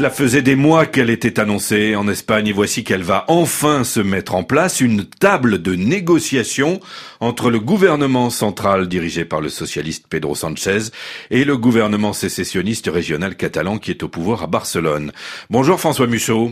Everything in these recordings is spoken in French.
Cela faisait des mois qu'elle était annoncée en Espagne et voici qu'elle va enfin se mettre en place une table de négociation entre le gouvernement central dirigé par le socialiste Pedro Sanchez et le gouvernement sécessionniste régional catalan qui est au pouvoir à Barcelone. Bonjour François Musso.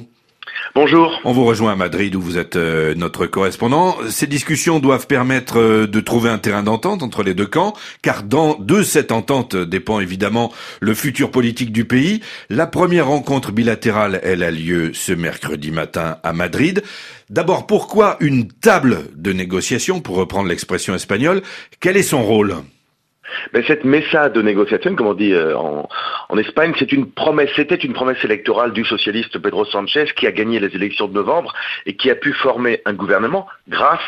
Bonjour. On vous rejoint à Madrid où vous êtes euh, notre correspondant. Ces discussions doivent permettre euh, de trouver un terrain d'entente entre les deux camps, car dans, de cette entente dépend évidemment le futur politique du pays. La première rencontre bilatérale, elle a lieu ce mercredi matin à Madrid. D'abord, pourquoi une table de négociation, pour reprendre l'expression espagnole? Quel est son rôle? Mais cette messa de négociation, comme on dit euh, en, en Espagne, c'était une promesse électorale du socialiste Pedro Sanchez qui a gagné les élections de novembre et qui a pu former un gouvernement grâce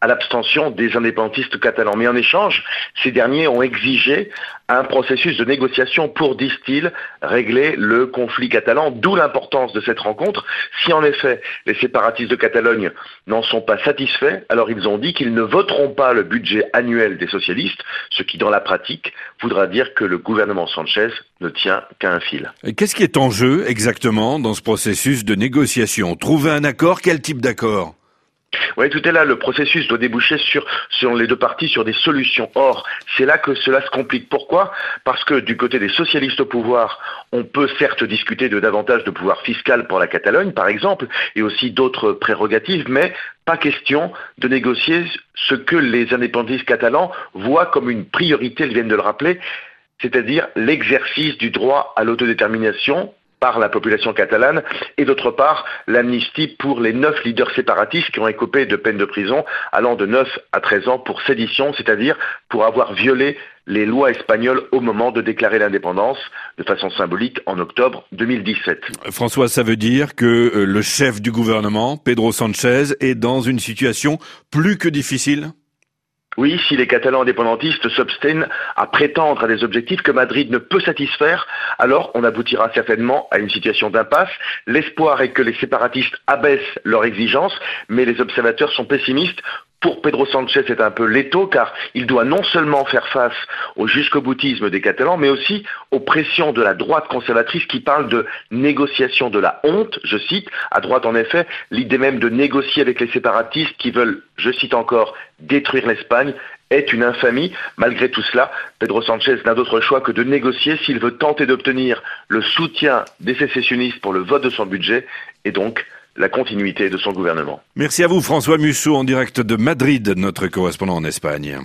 à l'abstention des indépendantistes catalans. Mais en échange, ces derniers ont exigé un processus de négociation pour, disent-ils, régler le conflit catalan, d'où l'importance de cette rencontre. Si en effet les séparatistes de Catalogne n'en sont pas satisfaits, alors ils ont dit qu'ils ne voteront pas le budget annuel des socialistes, ce qui dans la pratique voudra dire que le gouvernement Sanchez ne tient qu'à un fil. Qu'est-ce qui est en jeu exactement dans ce processus de négociation? Trouver un accord? Quel type d'accord? Oui, tout est là. Le processus doit déboucher sur, selon les deux parties, sur des solutions. Or, c'est là que cela se complique. Pourquoi? Parce que du côté des socialistes au pouvoir, on peut certes discuter de davantage de pouvoir fiscal pour la Catalogne, par exemple, et aussi d'autres prérogatives, mais pas question de négocier ce que les indépendantistes catalans voient comme une priorité, ils viennent de le rappeler, c'est-à-dire l'exercice du droit à l'autodétermination par la population catalane, et d'autre part l'amnistie pour les neuf leaders séparatistes qui ont écopé de peines de prison allant de 9 à 13 ans pour sédition, c'est-à-dire pour avoir violé les lois espagnoles au moment de déclarer l'indépendance de façon symbolique en octobre 2017. François, ça veut dire que euh, le chef du gouvernement, Pedro Sanchez, est dans une situation plus que difficile? Oui, si les Catalans indépendantistes s'obstinent à prétendre à des objectifs que Madrid ne peut satisfaire, alors on aboutira certainement à une situation d'impasse. L'espoir est que les séparatistes abaissent leurs exigences, mais les observateurs sont pessimistes pour Pedro Sanchez, c'est un peu l'étau, car il doit non seulement faire face au jusqu'au boutisme des Catalans, mais aussi aux pressions de la droite conservatrice qui parle de négociation de la honte, je cite, à droite en effet, l'idée même de négocier avec les séparatistes qui veulent, je cite encore, détruire l'Espagne est une infamie. Malgré tout cela, Pedro Sanchez n'a d'autre choix que de négocier s'il veut tenter d'obtenir le soutien des sécessionnistes pour le vote de son budget et donc la continuité de son gouvernement. Merci à vous François Musso en direct de Madrid, notre correspondant en Espagne.